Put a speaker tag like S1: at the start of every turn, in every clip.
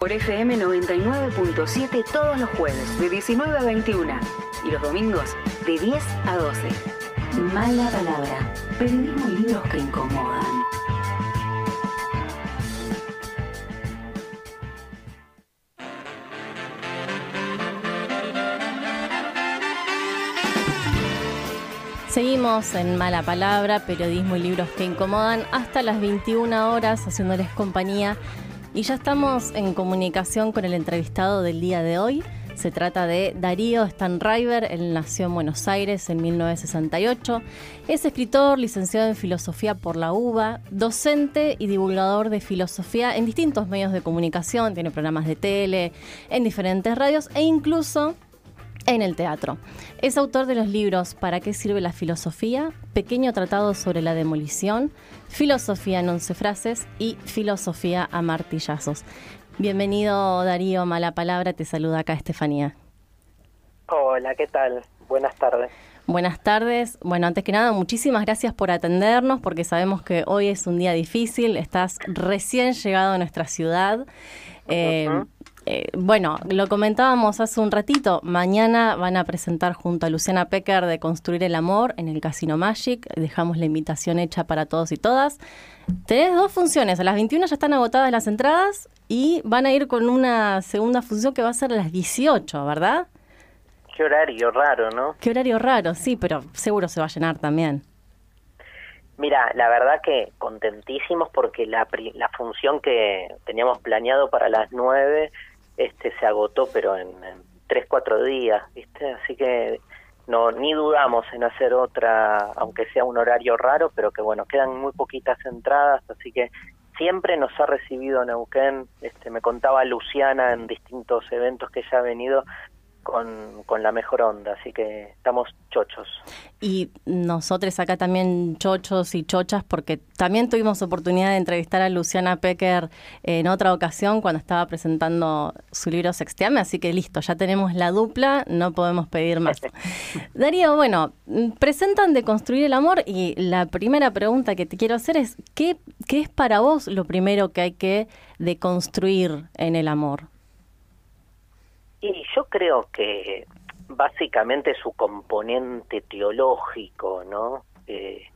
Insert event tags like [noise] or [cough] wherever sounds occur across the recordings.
S1: Por FM 99.7 todos los jueves de 19 a 21 y los domingos de 10 a 12. Mala palabra. Periodismo y libros que incomodan.
S2: Seguimos en Mala Palabra, periodismo y libros que incomodan hasta las 21 horas haciéndoles compañía y ya estamos en comunicación con el entrevistado del día de hoy. Se trata de Darío Stanriver, él nació en Buenos Aires en 1968. Es escritor, licenciado en filosofía por la UBA, docente y divulgador de filosofía en distintos medios de comunicación, tiene programas de tele, en diferentes radios e incluso en el teatro. Es autor de los libros ¿Para qué sirve la filosofía? Pequeño tratado sobre la demolición, Filosofía en once frases y Filosofía a martillazos. Bienvenido Darío, mala palabra, te saluda acá Estefanía.
S3: Hola, ¿qué tal? Buenas tardes.
S2: Buenas tardes. Bueno, antes que nada, muchísimas gracias por atendernos porque sabemos que hoy es un día difícil, estás recién llegado a nuestra ciudad. Eh, eh, bueno, lo comentábamos hace un ratito, mañana van a presentar junto a Luciana Pecker de Construir el Amor en el Casino Magic, dejamos la invitación hecha para todos y todas. Tenés dos funciones, a las 21 ya están agotadas las entradas y van a ir con una segunda función que va a ser a las 18, ¿verdad?
S3: Qué horario raro, ¿no?
S2: Qué horario raro, sí, pero seguro se va a llenar también.
S3: Mira, la verdad que contentísimos porque la, la función que teníamos planeado para las 9 este se agotó pero en, tres cuatro días viste así que no ni dudamos en hacer otra aunque sea un horario raro pero que bueno quedan muy poquitas entradas así que siempre nos ha recibido Neuquén. Este me contaba Luciana en distintos eventos que ella ha venido con, con, la mejor onda, así que estamos chochos.
S2: Y nosotros acá también chochos y chochas, porque también tuvimos oportunidad de entrevistar a Luciana Pecker en otra ocasión cuando estaba presentando su libro Sexteame, así que listo, ya tenemos la dupla, no podemos pedir más. [laughs] Darío, bueno, presentan de construir el amor y la primera pregunta que te quiero hacer es, ¿qué, qué es para vos lo primero que hay que deconstruir en el amor?
S3: Y yo creo que básicamente su componente teológico, ¿no? Eh,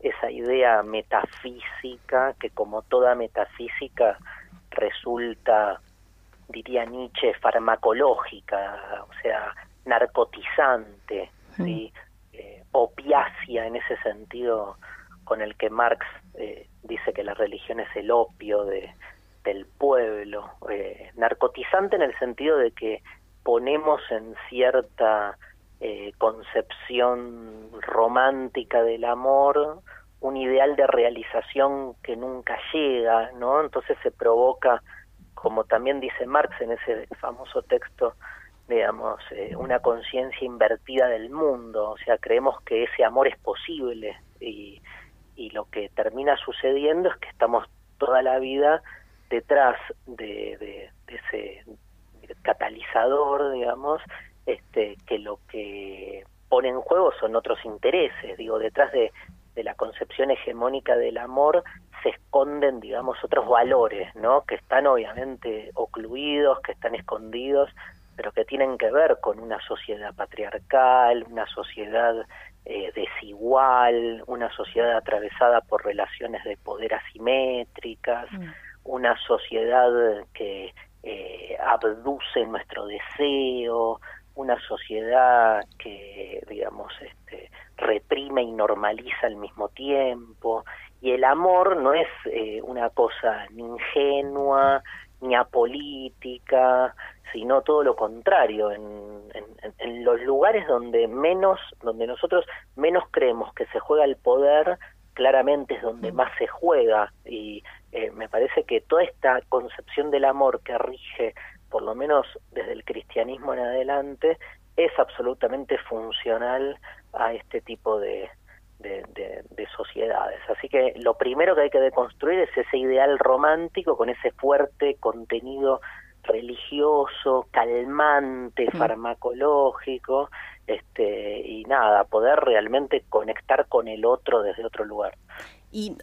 S3: esa idea metafísica que como toda metafísica resulta, diría Nietzsche, farmacológica, o sea, narcotizante, ¿sí? Eh, opiácea en ese sentido con el que Marx eh, dice que la religión es el opio de, del pueblo, eh, narcotizante en el sentido de que ponemos en cierta eh, concepción romántica del amor un ideal de realización que nunca llega, ¿no? Entonces se provoca, como también dice Marx en ese famoso texto, digamos, eh, una conciencia invertida del mundo, o sea, creemos que ese amor es posible y, y lo que termina sucediendo es que estamos toda la vida detrás de, ese catalizador, digamos, este, que lo que pone en juego son otros intereses, digo, detrás de, la concepción hegemónica del amor se esconden, digamos, otros valores, ¿no? Que están obviamente ocluidos, que están escondidos, pero que tienen que ver con una sociedad patriarcal, una sociedad eh, desigual, una sociedad atravesada por relaciones de poder asimétricas, mm una sociedad que eh, abduce nuestro deseo, una sociedad que, digamos, este, reprime y normaliza al mismo tiempo. Y el amor no es eh, una cosa ni ingenua, ni apolítica, sino todo lo contrario. En, en, los lugares donde menos, donde nosotros menos creemos que se juega el poder, claramente es donde mm. más se juega. Y eh, me parece que toda esta concepción del amor que rige, por lo menos desde el cristianismo en adelante, es absolutamente funcional a este tipo de, de, sociedades. Así que lo primero que hay que deconstruir es ese ideal romántico con ese fuerte contenido religioso, calmante, farmacológico, este, y nada, poder realmente conectar con el otro desde otro lugar.
S2: Y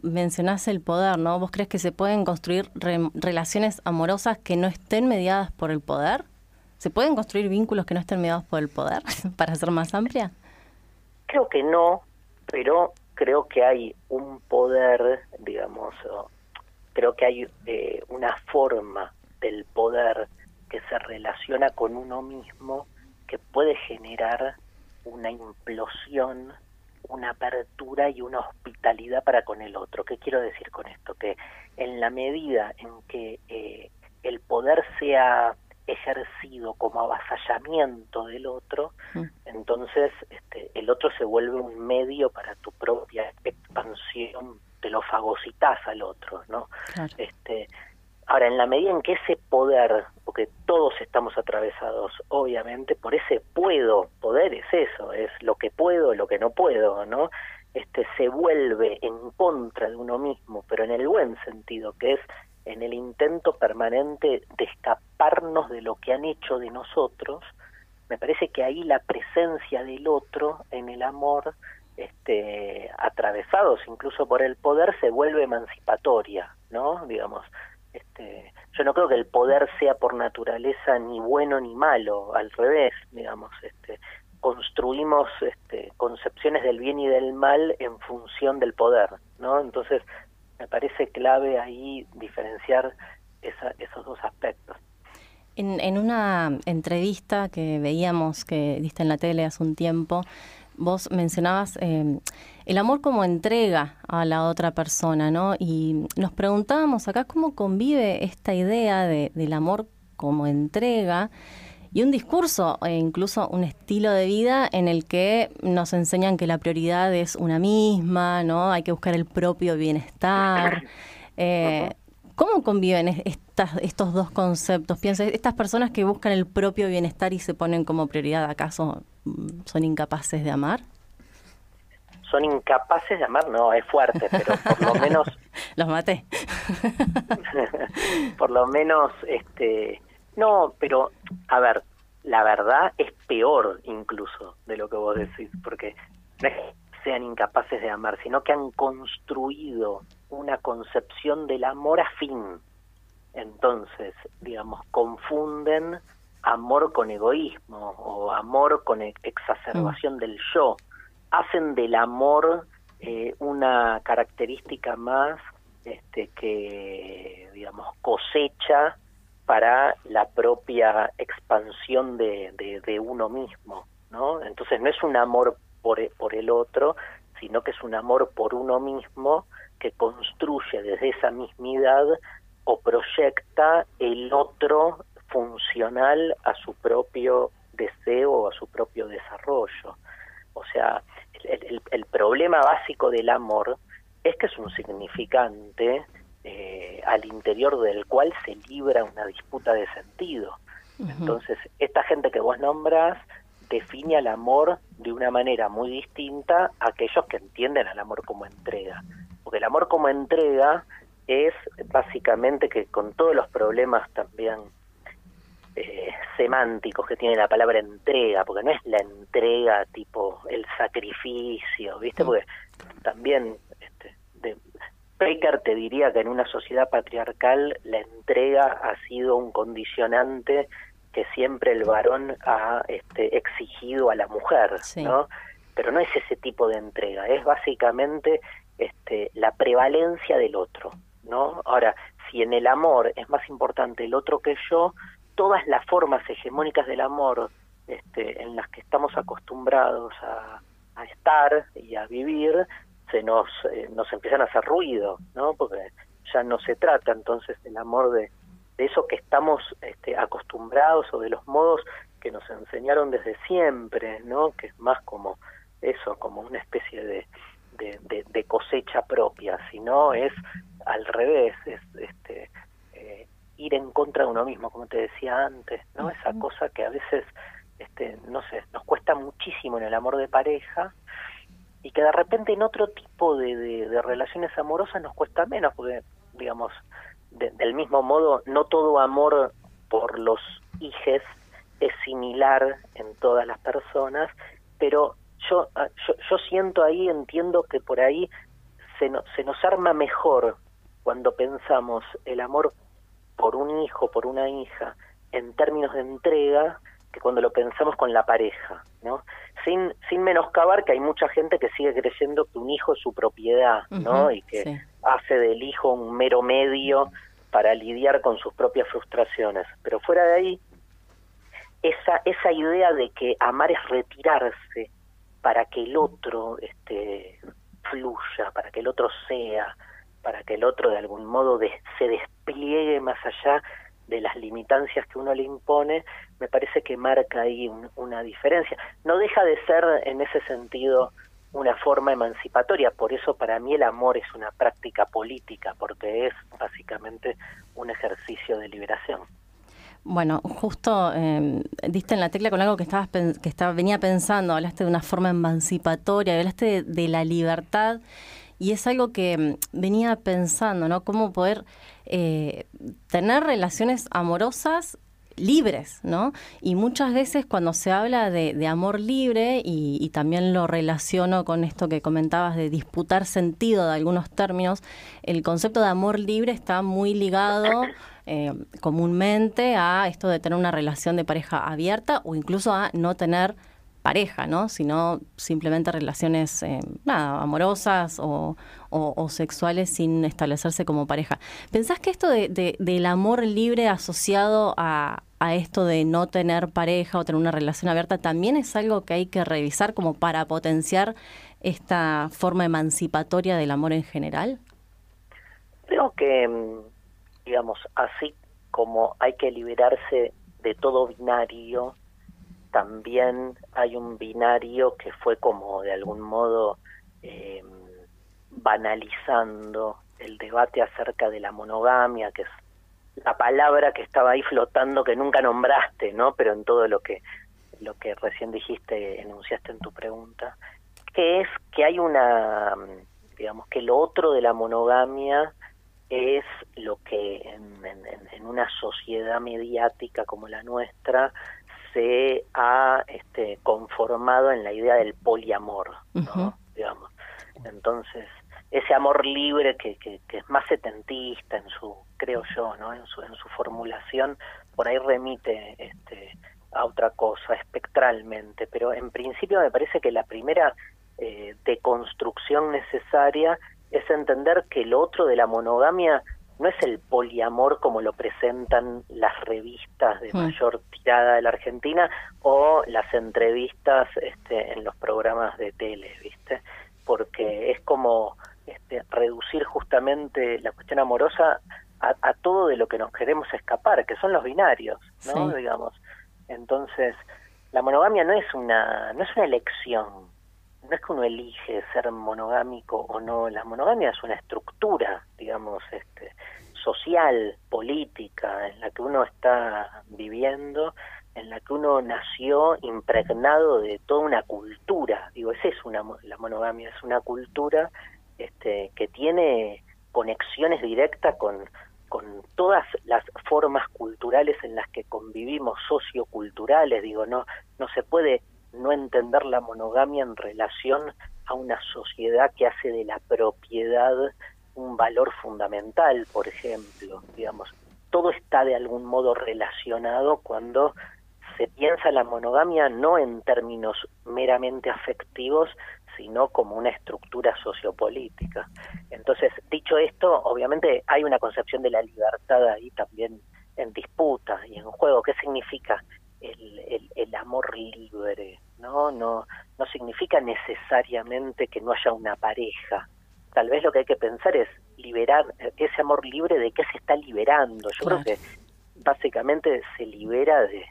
S2: mencionás el poder, ¿no? ¿Vos crees que se pueden construir relaciones amorosas que no estén mediadas por el poder? ¿Se pueden construir vínculos que no estén mediados por el poder [laughs] para ser más amplia?
S3: Creo que no, pero creo que hay un poder, digamos, creo que hay eh, una forma del poder que se relaciona con uno mismo que puede generar una implosión, una apertura y una hospitalidad para con el otro. ¿Qué quiero decir con esto? Que en la medida en que eh, el poder sea ejercido como avasallamiento del otro, mm. entonces este, el otro se vuelve un medio para tu propia expansión, te lo fagocitas al otro, ¿no? Este, ahora, en la medida en que ese poder, porque todos estamos atravesados, obviamente, por ese puedo, poder es eso, es lo que puedo, lo que no puedo, ¿no? Este, se vuelve en contra de uno mismo, pero en el buen sentido, que es en el intento permanente de escaparnos de lo que han hecho de nosotros, me parece que ahí la presencia del otro en el amor, este, atravesados incluso por el poder, se vuelve emancipatoria, ¿no? Digamos, este, yo no creo que el poder sea por naturaleza ni bueno ni malo, al revés, digamos, este, construimos este, concepciones del bien y del mal en función del poder, ¿no? Entonces, me parece clave ahí diferenciar esos dos aspectos.
S2: En, en, una entrevista que veíamos que diste en la tele hace un tiempo, vos mencionabas eh, el amor como entrega a la otra persona, ¿no? Y nos preguntábamos acá cómo convive esta idea de, del amor como entrega y un discurso e incluso un estilo de vida en el que nos enseñan que la prioridad es una misma, ¿no? Hay que buscar el propio bienestar. Eh, ¿Cómo conviven estas, estos dos conceptos? Piensa, estas personas que buscan el propio bienestar y se ponen como prioridad, ¿acaso son incapaces de amar?
S3: Son incapaces de amar, no, es fuerte, pero por lo menos... [laughs]
S2: Los maté. [laughs]
S3: por lo menos, este, no, pero a ver, la verdad es peor incluso de lo que vos decís, porque no es que sean incapaces de amar, sino que han construido una concepción del amor a fin. Entonces, digamos, confunden amor con egoísmo o amor con exacerbación mm. del yo. Hacen del amor eh, una característica más este, que, digamos, cosecha para la propia expansión de, de, uno mismo, ¿no? Entonces no es un amor por, por el otro, sino que es un amor por uno mismo que construye desde esa mismidad o proyecta el otro funcional a su propio deseo o a su propio desarrollo. O sea, el, el problema básico del amor es que es un significante eh, al interior del cual se libra una disputa de sentido. Entonces, esta gente que vos nombras define al amor de una manera muy distinta a aquellos que entienden al amor como entrega. Porque el amor como entrega es básicamente que con todos los problemas también eh, semánticos que tiene la palabra entrega, porque no es la entrega tipo el sacrificio, ¿viste? Porque también este, de, Baker te diría que en una sociedad patriarcal la entrega ha sido un condicionante que siempre el varón ha este, exigido a la mujer, ¿no? Pero no es ese tipo de entrega, es básicamente este, la prevalencia del otro, ¿no? Ahora, si en el amor es más importante el otro que yo, todas las formas hegemónicas del amor este, en las que estamos acostumbrados a, a estar y a vivir se nos, eh, nos empiezan a hacer ruido, ¿no? Porque ya no se trata entonces del amor de, de eso que estamos este, acostumbrados o de los modos que nos enseñaron desde siempre, ¿no? Que es más como eso, como una especie de, de, cosecha propia, sino es al revés, es este, ir en contra de uno mismo, como te decía antes, ¿no? Esa cosa que a veces, este, no sé, nos cuesta muchísimo en el amor de pareja, y que de repente en otro tipo de, de, relaciones amorosas nos cuesta menos, porque, digamos, del mismo modo, no todo amor por los hijes es similar en todas las personas, pero yo, ah, yo, yo siento ahí, entiendo que por ahí se, se nos arma mejor cuando pensamos el amor por un hijo, por una hija, en términos de entrega, que cuando lo pensamos con la pareja, ¿no? Sin, sin menoscabar que hay mucha gente que sigue creyendo que un hijo es su propiedad, ¿no? y que hace del hijo un mero medio para lidiar con sus propias frustraciones. Pero fuera de ahí, esa, esa idea de que amar es retirarse para que el otro este, fluya, para que el otro sea, para que el otro de algún modo se despliegue más allá de las limitancias que uno le impone, me parece que marca ahí una diferencia. No deja de ser en ese sentido una forma emancipatoria, por eso para mí el amor es una práctica política, porque es básicamente un ejercicio de liberación.
S2: Bueno, justo eh, diste en la tecla con algo que estabas que estaba, venía pensando, hablaste de una forma emancipatoria, hablaste de, la libertad y es algo que mm, venía pensando, ¿no? Cómo poder eh, tener relaciones amorosas libres, ¿no? Y muchas veces cuando se habla de, amor libre, y, también lo relaciono con esto que comentabas de disputar sentido de algunos términos, el concepto de amor libre está muy ligado eh, comúnmente a esto de tener una relación de pareja abierta o incluso a no tener pareja, ¿no? Sino simplemente relaciones eh, nada, amorosas o, sexuales sin establecerse como pareja. ¿Pensás que esto de, del amor libre asociado a, a, esto de no tener pareja o tener una relación abierta también es algo que hay que revisar como para potenciar esta forma emancipatoria del amor en general?
S3: Creo que, mm, digamos, así como hay que liberarse de todo binario, también hay un binario que fue como de algún modo eh, banalizando el debate acerca de la monogamia, que es la palabra que estaba ahí flotando que nunca nombraste, ¿no? Pero en todo lo que lo que recién dijiste, enunciaste en tu pregunta, que es que hay una, digamos, que lo otro de la monogamia es lo que en, en una sociedad mediática como la nuestra se ha este, conformado en la idea del poliamor, ¿no? digamos. Entonces, ese amor libre que, que, es más setentista en su, creo yo, ¿no? En su, en su formulación, por ahí remite este, a otra cosa espectralmente, pero en principio me parece que la primera eh, deconstrucción necesaria es entender que el otro de la monogamia no es el poliamor como lo presentan las revistas de mm. mayor tirada de la Argentina o las entrevistas este, en los programas de tele, ¿viste? Porque es como este, reducir justamente la cuestión amorosa a, todo de lo que nos queremos escapar, que son los binarios, ¿no? Digamos. Entonces, la monogamia no es una no es una elección, no es que uno elige ser monogámico o no, la monogamia es una estructura, digamos, este, social, política, en la que uno está viviendo, en la que uno nació impregnado de toda una cultura. Digo, esa es una, la monogamia, es una cultura este, que tiene conexiones directas con, con todas las formas culturales en las que convivimos, socioculturales, digo, no, no se puede no entender la monogamia en relación a una sociedad que hace de la propiedad un valor fundamental, por ejemplo, digamos, todo está de algún modo relacionado cuando se piensa la monogamia no en términos meramente afectivos, sino como una estructura sociopolítica. Entonces, dicho esto, obviamente hay una concepción de la libertad ahí también en disputa y en juego. ¿Qué significa el, el, amor libre? ¿no? No, no significa necesariamente que no haya una pareja. Tal vez lo que hay que pensar es liberar ese amor libre de qué se está liberando. Yo creo que básicamente se libera de,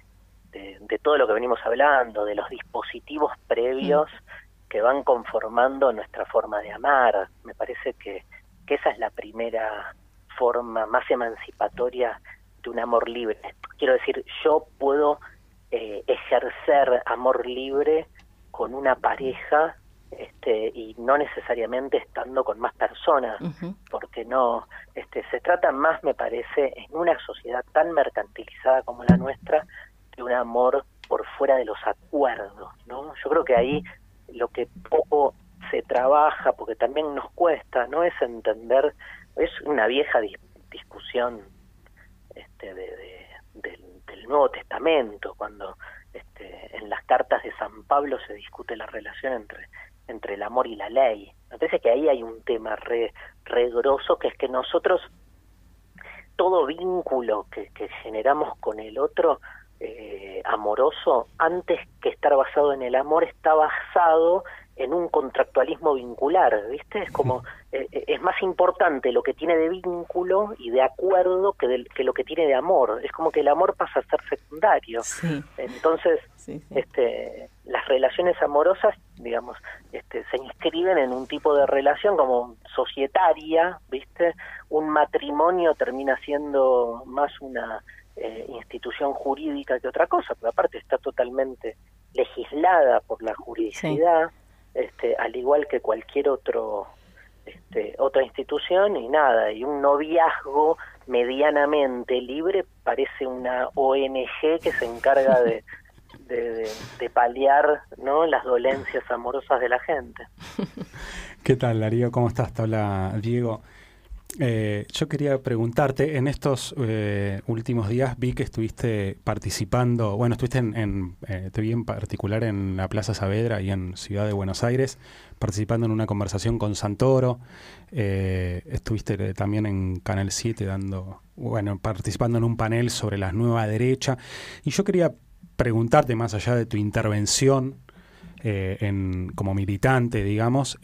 S3: de, todo lo que venimos hablando, de los dispositivos previos mm. que van conformando nuestra forma de amar. Me parece que, que esa es la primera forma más emancipatoria de un amor libre. Quiero decir, yo puedo eh, ejercer amor libre con una pareja este, y no necesariamente estando con más personas, porque no, este, se trata más, me parece, en una sociedad tan mercantilizada como la nuestra, de un amor por fuera de los acuerdos, ¿no? Yo creo que ahí lo que poco se trabaja, porque también nos cuesta, no es entender, es una vieja discusión este, de, del, Nuevo Testamento, cuando este, en las cartas de San Pablo se discute la relación entre, entre el amor y la ley. Me parece que ahí hay un tema re, re que es que nosotros, todo vínculo que, generamos con el otro, eh, amoroso, antes que estar basado en el amor, está basado en un contractualismo vincular, ¿viste? Es como, eh, eh, es más importante lo que tiene de vínculo y de acuerdo que, que lo que tiene de amor. Es como que el amor pasa a ser secundario. Entonces, este las relaciones amorosas, digamos, este, se inscriben en un tipo de relación como societaria, ¿viste? Un matrimonio termina siendo más una eh, institución jurídica que otra cosa, pero aparte está totalmente legislada por la juridicidad, este, al igual que cualquier otro este, otra institución y nada, y un noviazgo medianamente libre parece una ONG que se encarga de, de, paliar ¿no? las dolencias amorosas de la gente.
S4: ¿Qué tal, Darío? ¿Cómo estás? Diego. Eh, yo quería preguntarte, en estos eh, últimos días vi que estuviste participando, bueno, estuviste en, eh, te vi en particular en la Plaza Saavedra y en Ciudad de Buenos Aires, participando en una conversación con Santoro, estuviste también en Canal 7 dando, bueno, participando en un panel sobre la nueva derecha, y yo quería preguntarte, más allá de tu intervención en, como militante, digamos,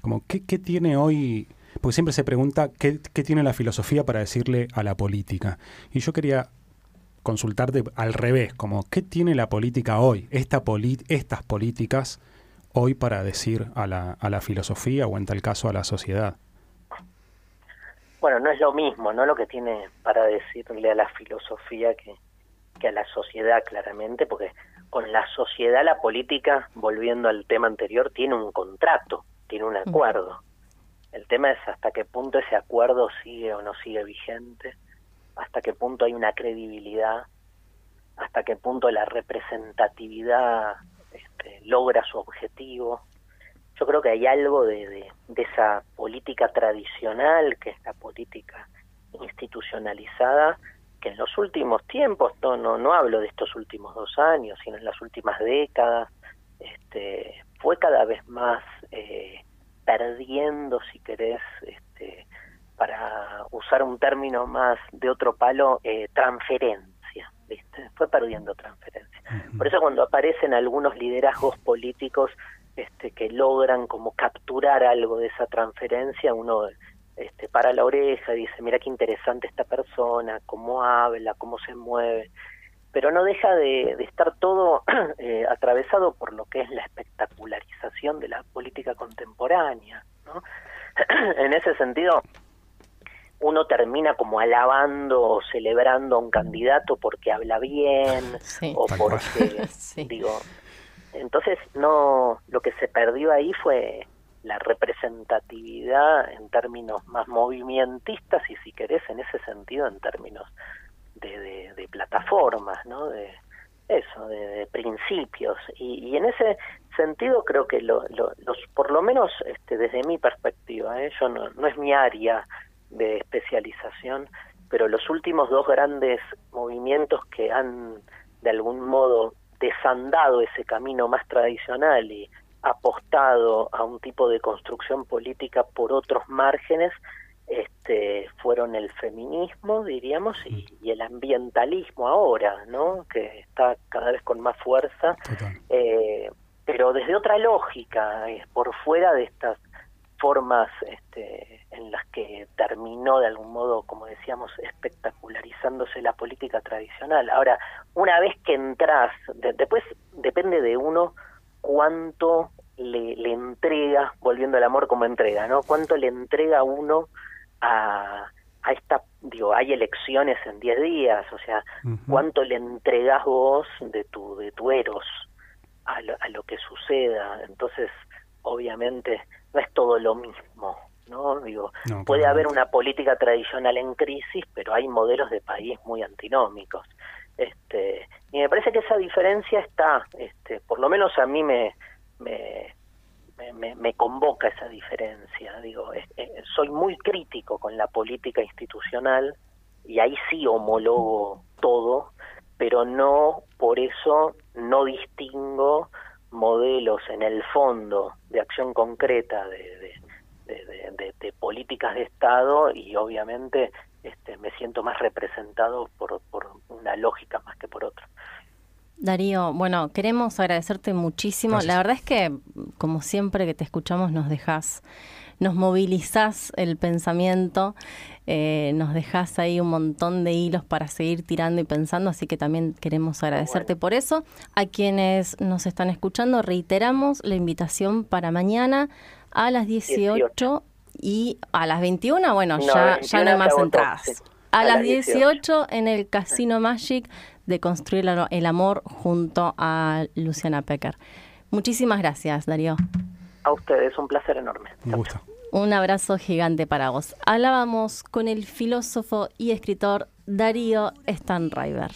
S4: como ¿qué, qué tiene hoy porque siempre se pregunta qué, tiene la filosofía para decirle a la política. Y yo quería consultarte al revés, como qué tiene la política hoy, esta estas políticas hoy para decir a la, a la filosofía o en tal caso a la sociedad.
S3: Bueno, no es lo mismo, ¿no? Lo que tiene para decirle a la filosofía que, que a la sociedad, claramente, porque con la sociedad la política, volviendo al tema anterior, tiene un contrato, tiene un acuerdo. El tema es hasta qué punto ese acuerdo sigue o no sigue vigente, hasta qué punto hay una credibilidad, hasta qué punto la representatividad este, logra su objetivo. Yo creo que hay algo de, de, esa política tradicional, que es la política institucionalizada, que en los últimos tiempos, no, no, no hablo de estos últimos dos años, sino en las últimas décadas, este, fue cada vez más eh, perdiendo, si querés, este, para usar un término más de otro palo, eh, transferencia, ¿viste? Fue perdiendo transferencia. Por eso cuando aparecen algunos liderazgos políticos este, que logran como capturar algo de esa transferencia, uno este, para la oreja dice, mira qué interesante esta persona, cómo habla, cómo se mueve pero no deja de, estar todo [clears throat] eh, atravesado por lo que es la espectacularización de la política contemporánea. ¿no? [clears throat] en ese sentido, uno termina como alabando o celebrando a un candidato porque habla bien o porque [laughs] digo entonces no lo que se perdió ahí fue la representatividad en términos más movimentistas y si querés en ese sentido en términos de, plataformas, ¿no? De eso, de, principios. Y, en ese sentido creo que lo, los, por lo menos este, desde mi perspectiva, ¿eh? yo no, no es mi área de especialización, pero los últimos dos grandes movimientos que han de algún modo desandado ese camino más tradicional y apostado a un tipo de construcción política por otros márgenes este, fueron el feminismo, diríamos, y, el ambientalismo ahora, ¿no? Que está cada vez con más fuerza, eh, pero desde otra lógica, por fuera de estas formas este, en las que terminó de algún modo, como decíamos, espectacularizándose la política tradicional. Ahora, una vez que entras, después depende de uno cuánto le, le entrega, volviendo al amor como entrega, ¿no? Cuánto le entrega uno a, a esta, digo, hay elecciones en 10 días, o sea, ¿cuánto le entregas vos de tu, de tu eros a lo, a lo que suceda? Entonces, obviamente, no es todo lo mismo, ¿no? Digo, puede haber una política tradicional en crisis, pero hay modelos de país muy antinómicos. Este, y me parece que esa diferencia está, este, por lo menos a mí me, me, me, convoca esa diferencia. Digo, soy muy crítico con la política institucional y ahí sí homologo todo, pero no por eso no distingo modelos en el fondo de acción concreta de, de, políticas de Estado y obviamente este, me siento más representado por, por una lógica más que por otra.
S2: Darío, bueno, queremos agradecerte muchísimo. La verdad es que, como siempre que te escuchamos, nos dejas, nos movilizás el pensamiento, eh, nos dejas ahí un montón de hilos para seguir tirando y pensando, así que también queremos agradecerte por eso. A quienes nos están escuchando, reiteramos la invitación para mañana a las 18, y a las 21, bueno, ya, ya no hay más entradas. A, las 18 en el Casino Magic de construir el amor junto a Luciana Pecker. Muchísimas gracias, Darío.
S3: A ustedes, un placer enorme.
S4: Un gusto.
S2: Un abrazo gigante para vos. Hablábamos con el filósofo y escritor Darío Stanriver.